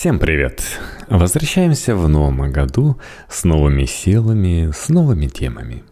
Всем привет! Возвращаемся в новом году с новыми силами, с новыми темами.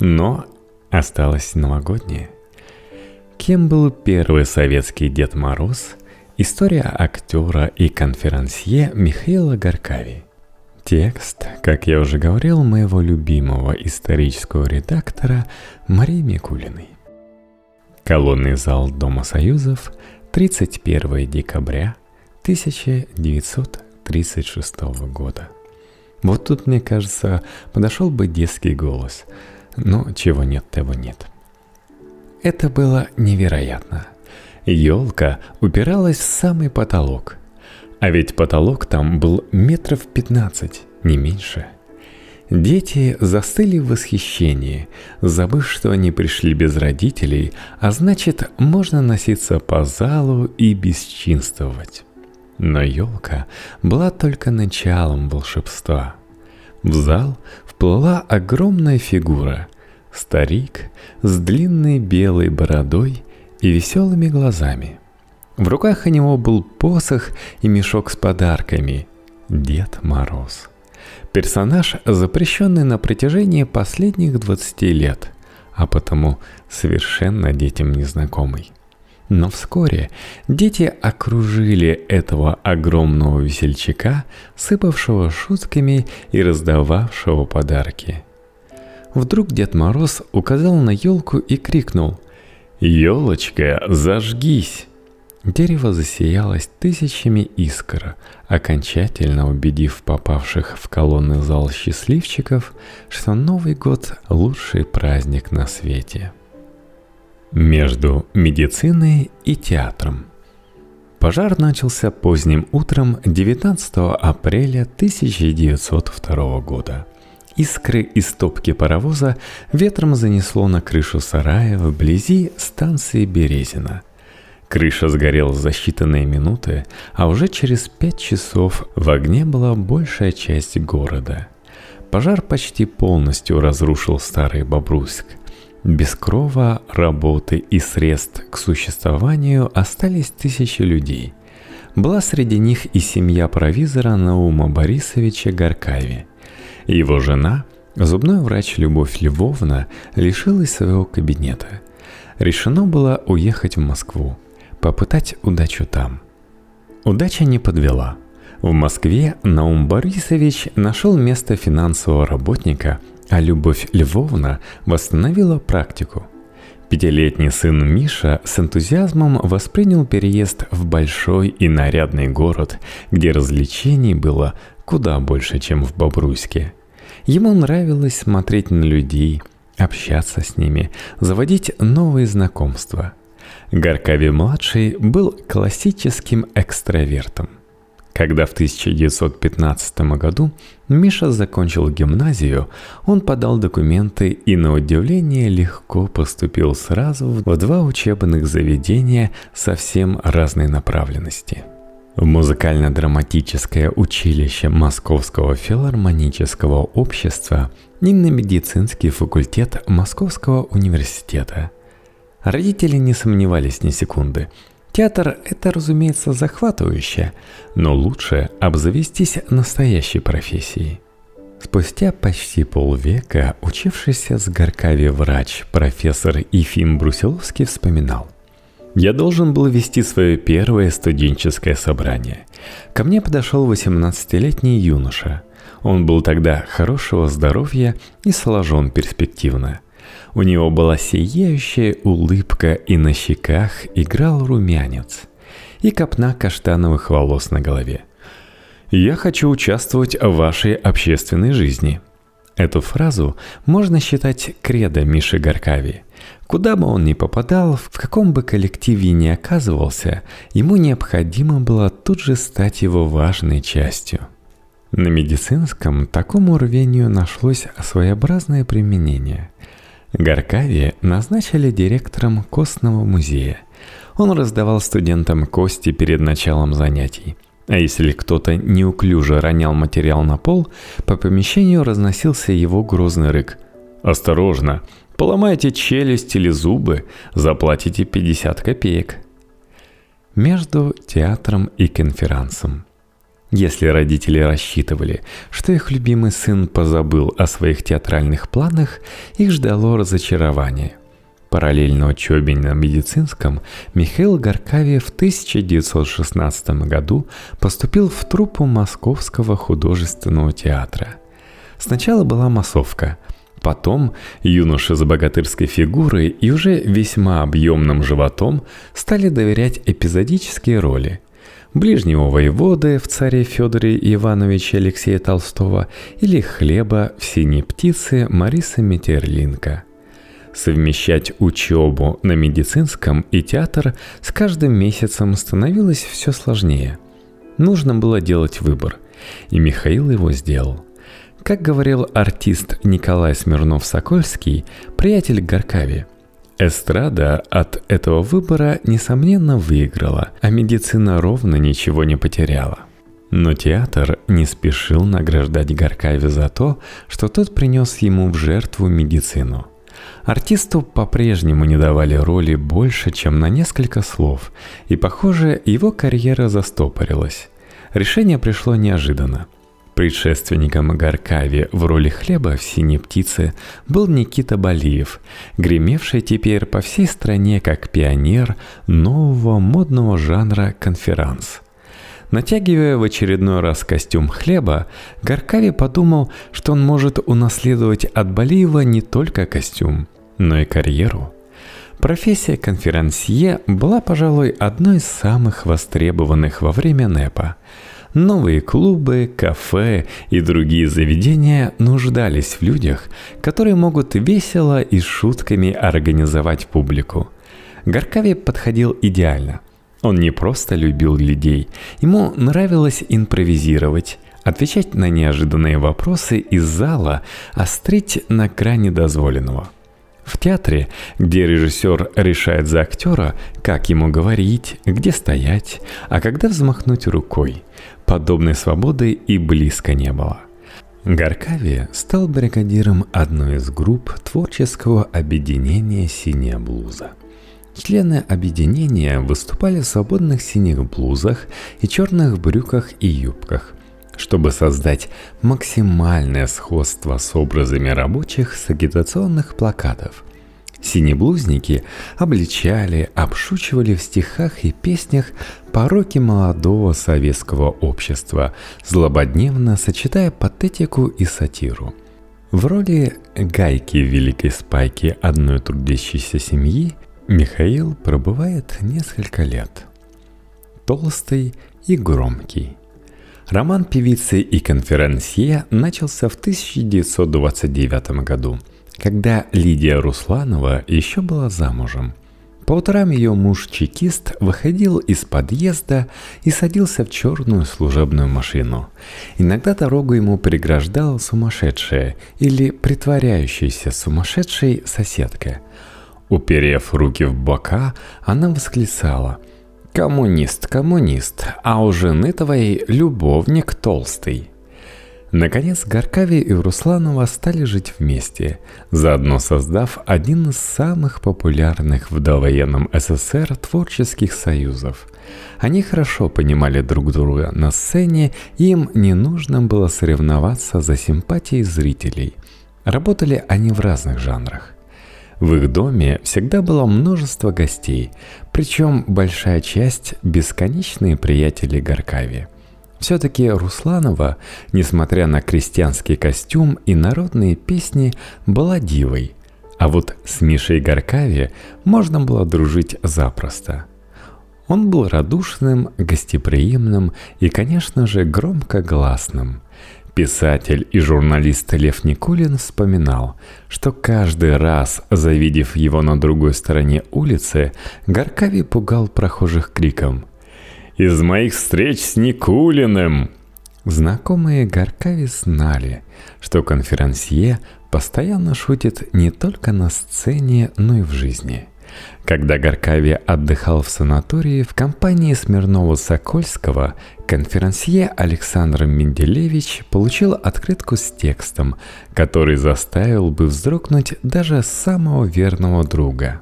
Но осталось новогоднее. Кем был первый советский Дед Мороз? История актера и конферансье Михаила Горкави. Текст, как я уже говорил, моего любимого исторического редактора Марии Микулиной. Колонный зал Дома Союзов, 31 декабря 1936 года. Вот тут, мне кажется, подошел бы детский голос. Но чего нет, того нет. Это было невероятно. Елка упиралась в самый потолок. А ведь потолок там был метров 15, не меньше. Дети застыли в восхищении, забыв, что они пришли без родителей, а значит, можно носиться по залу и бесчинствовать. Но елка была только началом волшебства. В зал вплыла огромная фигура. Старик с длинной белой бородой и веселыми глазами. В руках у него был посох и мешок с подарками. Дед Мороз. Персонаж, запрещенный на протяжении последних 20 лет, а потому совершенно детям незнакомый. Но вскоре дети окружили этого огромного весельчака, сыпавшего шутками и раздававшего подарки. Вдруг Дед Мороз указал на елку и крикнул «Елочка, зажгись!» Дерево засиялось тысячами искр, окончательно убедив попавших в колонны зал счастливчиков, что Новый год – лучший праздник на свете между медициной и театром. Пожар начался поздним утром 19 апреля 1902 года. Искры из топки паровоза ветром занесло на крышу сарая вблизи станции Березина. Крыша сгорела за считанные минуты, а уже через пять часов в огне была большая часть города. Пожар почти полностью разрушил старый Бобруйск – без крова, работы и средств к существованию остались тысячи людей. Была среди них и семья провизора Наума Борисовича Горкави. Его жена, зубной врач Любовь Львовна, лишилась своего кабинета. Решено было уехать в Москву, попытать удачу там. Удача не подвела. В Москве Наум Борисович нашел место финансового работника – а Любовь Львовна восстановила практику. Пятилетний сын Миша с энтузиазмом воспринял переезд в большой и нарядный город, где развлечений было куда больше, чем в Бобруйске. Ему нравилось смотреть на людей, общаться с ними, заводить новые знакомства. Горкави-младший был классическим экстравертом – когда в 1915 году Миша закончил гимназию, он подал документы и на удивление легко поступил сразу в два учебных заведения совсем разной направленности. В музыкально-драматическое училище Московского филармонического общества и на медицинский факультет Московского университета. Родители не сомневались ни секунды – Театр – это, разумеется, захватывающе, но лучше обзавестись настоящей профессией. Спустя почти полвека учившийся с Горкави врач профессор Ефим Брусиловский вспоминал. Я должен был вести свое первое студенческое собрание. Ко мне подошел 18-летний юноша. Он был тогда хорошего здоровья и сложен перспективно. У него была сияющая улыбка, и на щеках играл румянец, и копна каштановых волос на голове. «Я хочу участвовать в вашей общественной жизни». Эту фразу можно считать кредо Миши Горкави. Куда бы он ни попадал, в каком бы коллективе ни оказывался, ему необходимо было тут же стать его важной частью. На медицинском такому рвению нашлось своеобразное применение – Горкави назначили директором Костного музея. Он раздавал студентам кости перед началом занятий. А если кто-то неуклюже ронял материал на пол, по помещению разносился его грозный рык. «Осторожно! Поломайте челюсть или зубы, заплатите 50 копеек!» Между театром и конферансом. Если родители рассчитывали, что их любимый сын позабыл о своих театральных планах, их ждало разочарование. Параллельно учебе на медицинском Михаил Горкави в 1916 году поступил в труппу Московского художественного театра. Сначала была массовка, потом юноши с богатырской фигурой и уже весьма объемным животом стали доверять эпизодические роли – ближнего воеводы в царе Федоре Ивановиче Алексея Толстого или хлеба в синей птице Мариса Метерлинка. Совмещать учебу на медицинском и театр с каждым месяцем становилось все сложнее. Нужно было делать выбор, и Михаил его сделал. Как говорил артист Николай Смирнов-Сокольский, приятель Горкави – Эстрада от этого выбора, несомненно, выиграла, а медицина ровно ничего не потеряла. Но театр не спешил награждать Горкави за то, что тот принес ему в жертву медицину. Артисту по-прежнему не давали роли больше, чем на несколько слов, и, похоже, его карьера застопорилась. Решение пришло неожиданно. Предшественником Гаркави в роли хлеба в «Синей птице» был Никита Балиев, гремевший теперь по всей стране как пионер нового модного жанра конферанс. Натягивая в очередной раз костюм хлеба, Гаркави подумал, что он может унаследовать от Балиева не только костюм, но и карьеру. Профессия конферансье была, пожалуй, одной из самых востребованных во время НЭПа – Новые клубы, кафе и другие заведения нуждались в людях, которые могут весело и шутками организовать публику. Горкави подходил идеально. Он не просто любил людей, ему нравилось импровизировать, отвечать на неожиданные вопросы из зала, острить на грани дозволенного – в театре, где режиссер решает за актера, как ему говорить, где стоять, а когда взмахнуть рукой, подобной свободы и близко не было. Гаркави стал бригадиром одной из групп творческого объединения «Синяя блуза». Члены объединения выступали в свободных синих блузах и черных брюках и юбках – чтобы создать максимальное сходство с образами рабочих с агитационных плакатов. Синеблузники обличали, обшучивали в стихах и песнях пороки молодого советского общества, злободневно сочетая патетику и сатиру. В роли гайки в великой спайке одной трудящейся семьи Михаил пробывает несколько лет. Толстый и громкий – Роман певицы и конферансье начался в 1929 году, когда Лидия Русланова еще была замужем. По утрам ее муж-чекист выходил из подъезда и садился в черную служебную машину. Иногда дорогу ему преграждала сумасшедшая или притворяющаяся сумасшедшей соседка. Уперев руки в бока, она восклицала – Коммунист, коммунист, а у жены твоей любовник толстый. Наконец, Горкави и Русланова стали жить вместе, заодно создав один из самых популярных в довоенном СССР творческих союзов. Они хорошо понимали друг друга на сцене, им не нужно было соревноваться за симпатией зрителей. Работали они в разных жанрах. В их доме всегда было множество гостей, причем большая часть – бесконечные приятели Горкави. Все-таки Русланова, несмотря на крестьянский костюм и народные песни, была дивой. А вот с Мишей Горкави можно было дружить запросто. Он был радушным, гостеприимным и, конечно же, громкогласным. Писатель и журналист Лев Никулин вспоминал, что каждый раз, завидев его на другой стороне улицы, Горкави пугал прохожих криком «Из моих встреч с Никулиным!» Знакомые Горкави знали, что конферансье постоянно шутит не только на сцене, но и в жизни – когда Горкави отдыхал в санатории в компании Смирнова-Сокольского, конферансье Александр Менделевич получил открытку с текстом, который заставил бы вздрогнуть даже самого верного друга.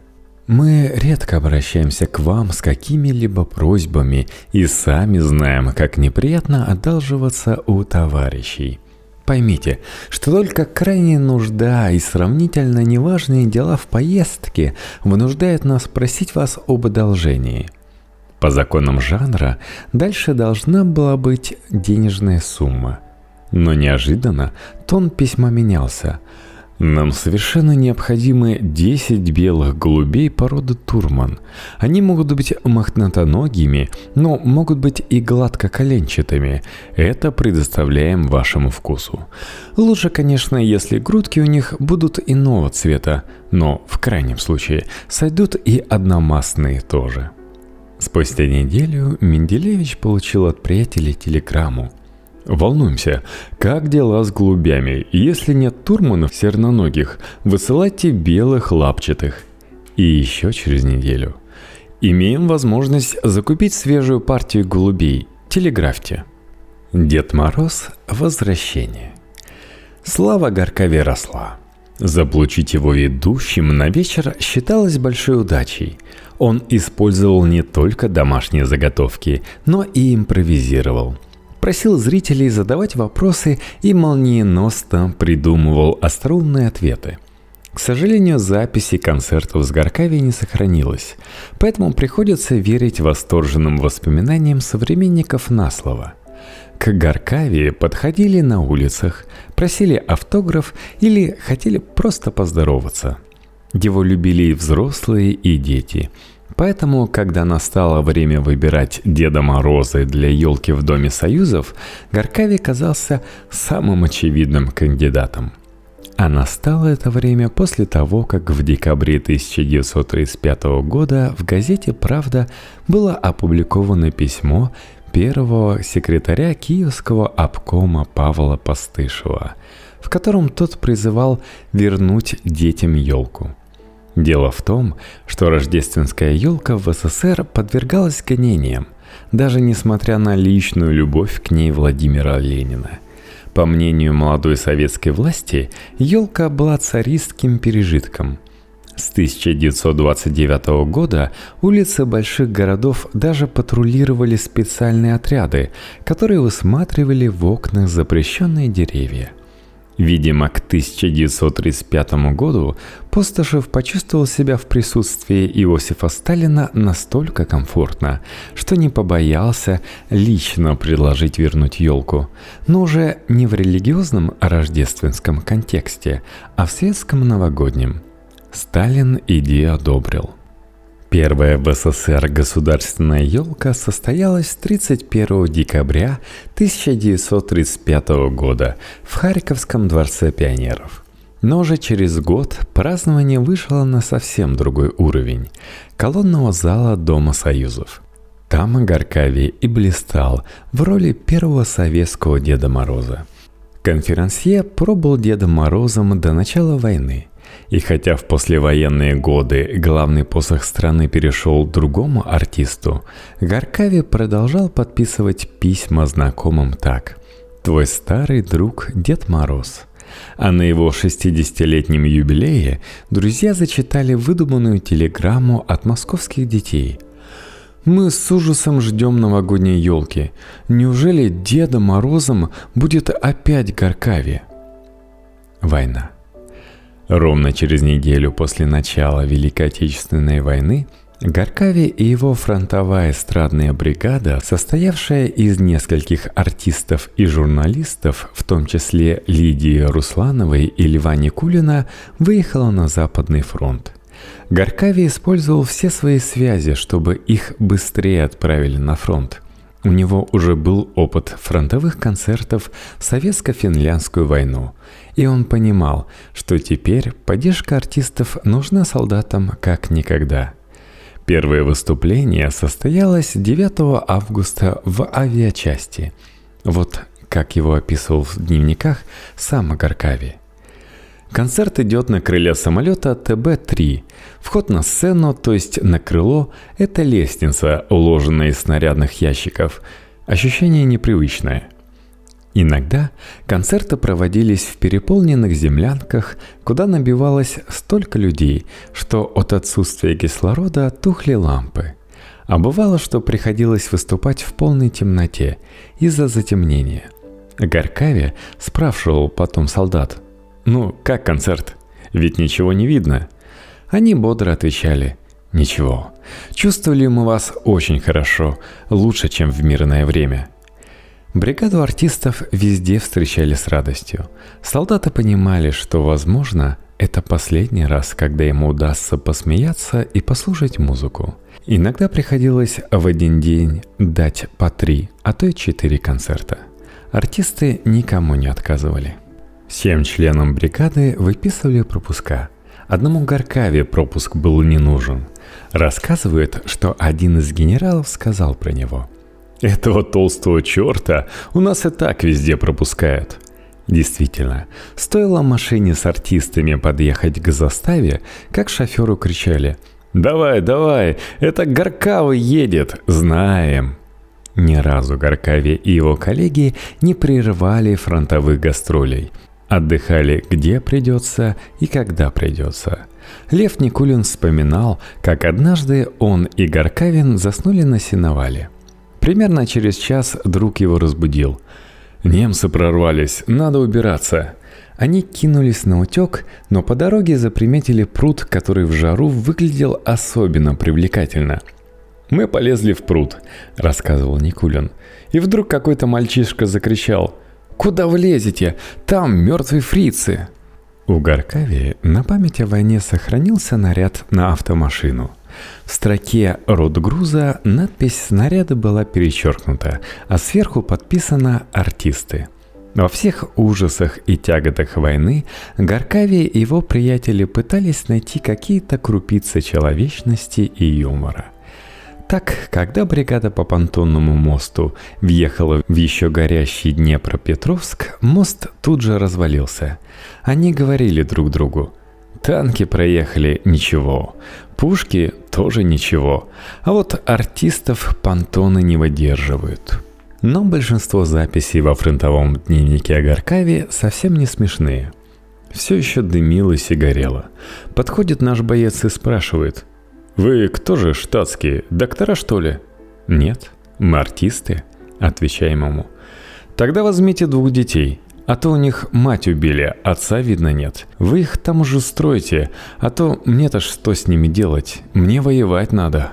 Мы редко обращаемся к вам с какими-либо просьбами и сами знаем, как неприятно одалживаться у товарищей. Поймите, что только крайняя нужда и сравнительно неважные дела в поездке вынуждают нас просить вас об одолжении. По законам жанра дальше должна была быть денежная сумма. Но неожиданно тон письма менялся – нам совершенно необходимы 10 белых голубей породы Турман. Они могут быть мохнатоногими, но могут быть и гладкоколенчатыми. Это предоставляем вашему вкусу. Лучше, конечно, если грудки у них будут иного цвета, но в крайнем случае сойдут и одномастные тоже. Спустя неделю Менделевич получил от приятелей телеграмму – Волнуемся. Как дела с голубями? Если нет турманов серноногих, высылайте белых лапчатых. И еще через неделю. Имеем возможность закупить свежую партию голубей. Телеграфьте. Дед Мороз. Возвращение. Слава Горкове росла. Заполучить его ведущим на вечер считалось большой удачей. Он использовал не только домашние заготовки, но и импровизировал – просил зрителей задавать вопросы и молниеносно придумывал остроумные ответы. К сожалению, записи концертов с Горкави не сохранилось, поэтому приходится верить восторженным воспоминаниям современников на слово. К Горкави подходили на улицах, просили автограф или хотели просто поздороваться. Его любили и взрослые, и дети – Поэтому, когда настало время выбирать Деда Мороза для елки в Доме Союзов, Горкави казался самым очевидным кандидатом. А настало это время после того, как в декабре 1935 года в газете «Правда» было опубликовано письмо первого секретаря Киевского обкома Павла Постышева, в котором тот призывал вернуть детям елку – Дело в том, что рождественская елка в СССР подвергалась гонениям, даже несмотря на личную любовь к ней Владимира Ленина. По мнению молодой советской власти, елка была царистским пережитком. С 1929 года улицы больших городов даже патрулировали специальные отряды, которые высматривали в окнах запрещенные деревья – Видимо, к 1935 году Постышев почувствовал себя в присутствии Иосифа Сталина настолько комфортно, что не побоялся лично предложить вернуть елку, но уже не в религиозном рождественском контексте, а в светском новогоднем. Сталин идею одобрил – Первая в СССР государственная елка состоялась 31 декабря 1935 года в Харьковском дворце пионеров. Но уже через год празднование вышло на совсем другой уровень – колонного зала Дома Союзов. Там Горкави и блистал в роли первого советского Деда Мороза. Конферансье пробыл Дедом Морозом до начала войны – и хотя в послевоенные годы главный посох страны перешел другому артисту, Гаркави продолжал подписывать письма знакомым так. «Твой старый друг Дед Мороз». А на его 60-летнем юбилее друзья зачитали выдуманную телеграмму от московских детей – мы с ужасом ждем новогодней елки. Неужели Дедом Морозом будет опять Горкави? Война. Ровно через неделю после начала Великой Отечественной войны Горкави и его фронтовая эстрадная бригада, состоявшая из нескольких артистов и журналистов, в том числе Лидии Руслановой и Льва Никулина, выехала на Западный фронт. Горкави использовал все свои связи, чтобы их быстрее отправили на фронт. У него уже был опыт фронтовых концертов в Советско-финляндскую войну, и он понимал, что теперь поддержка артистов нужна солдатам как никогда. Первое выступление состоялось 9 августа в авиачасти. Вот как его описывал в дневниках сам Агаркави – Концерт идет на крыле самолета ТБ-3. Вход на сцену, то есть на крыло, это лестница, уложенная из снарядных ящиков. Ощущение непривычное. Иногда концерты проводились в переполненных землянках, куда набивалось столько людей, что от отсутствия кислорода тухли лампы. А бывало, что приходилось выступать в полной темноте из-за затемнения. Горкаве спрашивал потом солдат, «Ну, как концерт? Ведь ничего не видно». Они бодро отвечали, «Ничего, чувствовали мы вас очень хорошо, лучше, чем в мирное время». Бригаду артистов везде встречали с радостью. Солдаты понимали, что, возможно, это последний раз, когда ему удастся посмеяться и послушать музыку. Иногда приходилось в один день дать по три, а то и четыре концерта. Артисты никому не отказывали. Всем членам бригады выписывали пропуска. Одному Горкаве пропуск был не нужен. Рассказывают, что один из генералов сказал про него – этого толстого черта у нас и так везде пропускают. Действительно, стоило машине с артистами подъехать к заставе, как шоферу кричали «Давай, давай, это Горкавый едет, знаем!» Ни разу Горкаве и его коллеги не прерывали фронтовых гастролей. Отдыхали где придется и когда придется. Лев Никулин вспоминал, как однажды он и Горкавин заснули на сеновале – Примерно через час друг его разбудил. «Немцы прорвались, надо убираться». Они кинулись на утек, но по дороге заприметили пруд, который в жару выглядел особенно привлекательно. «Мы полезли в пруд», — рассказывал Никулин. И вдруг какой-то мальчишка закричал «Куда вы лезете? Там мертвые фрицы!» У Горкави на память о войне сохранился наряд на автомашину — в строке «Род груза» надпись снаряда была перечеркнута, а сверху подписано «Артисты». Во всех ужасах и тяготах войны Гаркави и его приятели пытались найти какие-то крупицы человечности и юмора. Так, когда бригада по понтонному мосту въехала в еще горящий Днепропетровск, мост тут же развалился. Они говорили друг другу – Танки проехали ничего, пушки тоже ничего, а вот артистов понтоны не выдерживают. Но большинство записей во фронтовом дневнике Агаркави совсем не смешные. Все еще дымилось и горело. Подходит наш боец и спрашивает. «Вы кто же штатские? Доктора, что ли?» «Нет, мы артисты», — отвечаем ему. «Тогда возьмите двух детей, а то у них мать убили, отца видно нет. Вы их там уже стройте, а то мне-то что с ними делать? Мне воевать надо.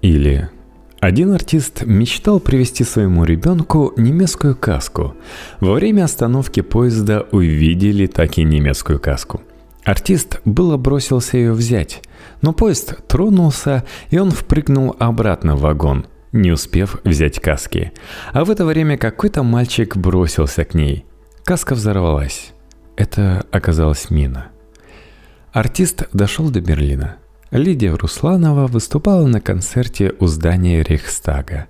Или один артист мечтал привезти своему ребенку немецкую каску. Во время остановки поезда увидели так и немецкую каску. Артист было бросился ее взять, но поезд тронулся, и он впрыгнул обратно в вагон, не успев взять каски. А в это время какой-то мальчик бросился к ней. Каска взорвалась. Это оказалась мина. Артист дошел до Берлина. Лидия Русланова выступала на концерте у здания Рейхстага.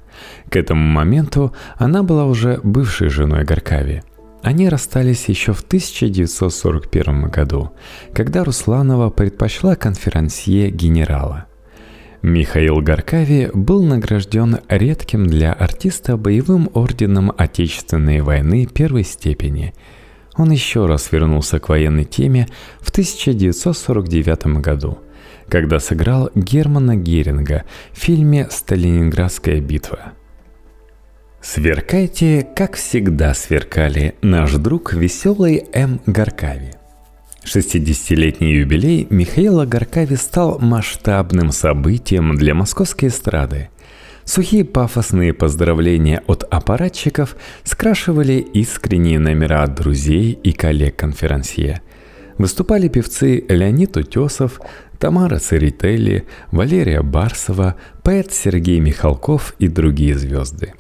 К этому моменту она была уже бывшей женой Горкави. Они расстались еще в 1941 году, когда Русланова предпочла конферансье генерала. Михаил Горкави был награжден редким для артиста боевым орденом Отечественной войны первой степени. Он еще раз вернулся к военной теме в 1949 году, когда сыграл Германа Геринга в фильме «Сталининградская битва». Сверкайте, как всегда сверкали наш друг веселый М. Горкави. 60-летний юбилей Михаила Горкави стал масштабным событием для московской эстрады. Сухие пафосные поздравления от аппаратчиков скрашивали искренние номера от друзей и коллег-конферансье. Выступали певцы Леонид Утесов, Тамара Церетели, Валерия Барсова, поэт Сергей Михалков и другие звезды.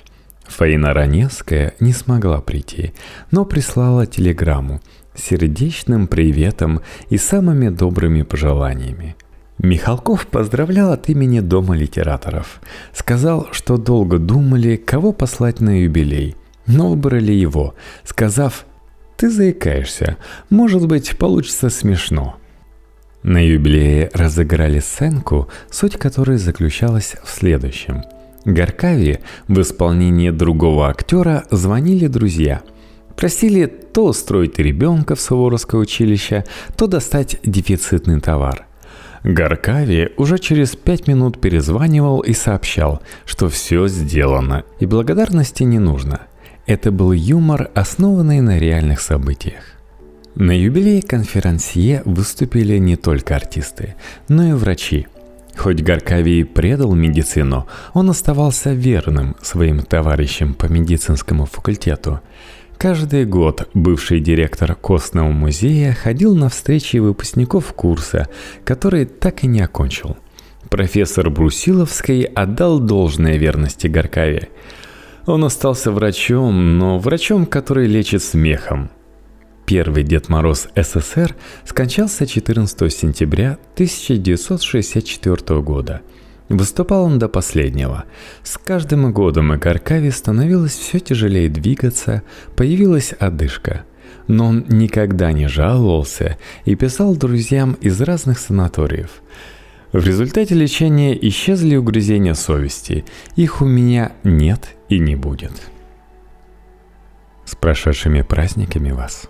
Фаина Раневская не смогла прийти, но прислала телеграмму – сердечным приветом и самыми добрыми пожеланиями. Михалков поздравлял от имени Дома литераторов. Сказал, что долго думали, кого послать на юбилей, но выбрали его, сказав «Ты заикаешься, может быть, получится смешно». На юбилее разыграли сценку, суть которой заключалась в следующем. Горкави в исполнении другого актера звонили друзья – Просили то устроить ребенка в Суворовское училище, то достать дефицитный товар. Гаркави уже через пять минут перезванивал и сообщал, что все сделано, и благодарности не нужно. Это был юмор, основанный на реальных событиях. На юбилее конферансье выступили не только артисты, но и врачи. Хоть Гаркавий предал медицину, он оставался верным своим товарищам по медицинскому факультету. Каждый год бывший директор Костного музея ходил на встречи выпускников курса, который так и не окончил. Профессор Брусиловский отдал должное верности Гаркаве. Он остался врачом, но врачом, который лечит смехом. Первый Дед Мороз СССР скончался 14 сентября 1964 года – Выступал он до последнего. С каждым годом Игаркаве становилось все тяжелее двигаться, появилась одышка. Но он никогда не жаловался и писал друзьям из разных санаториев. В результате лечения исчезли угрызения совести. Их у меня нет и не будет. С прошедшими праздниками вас!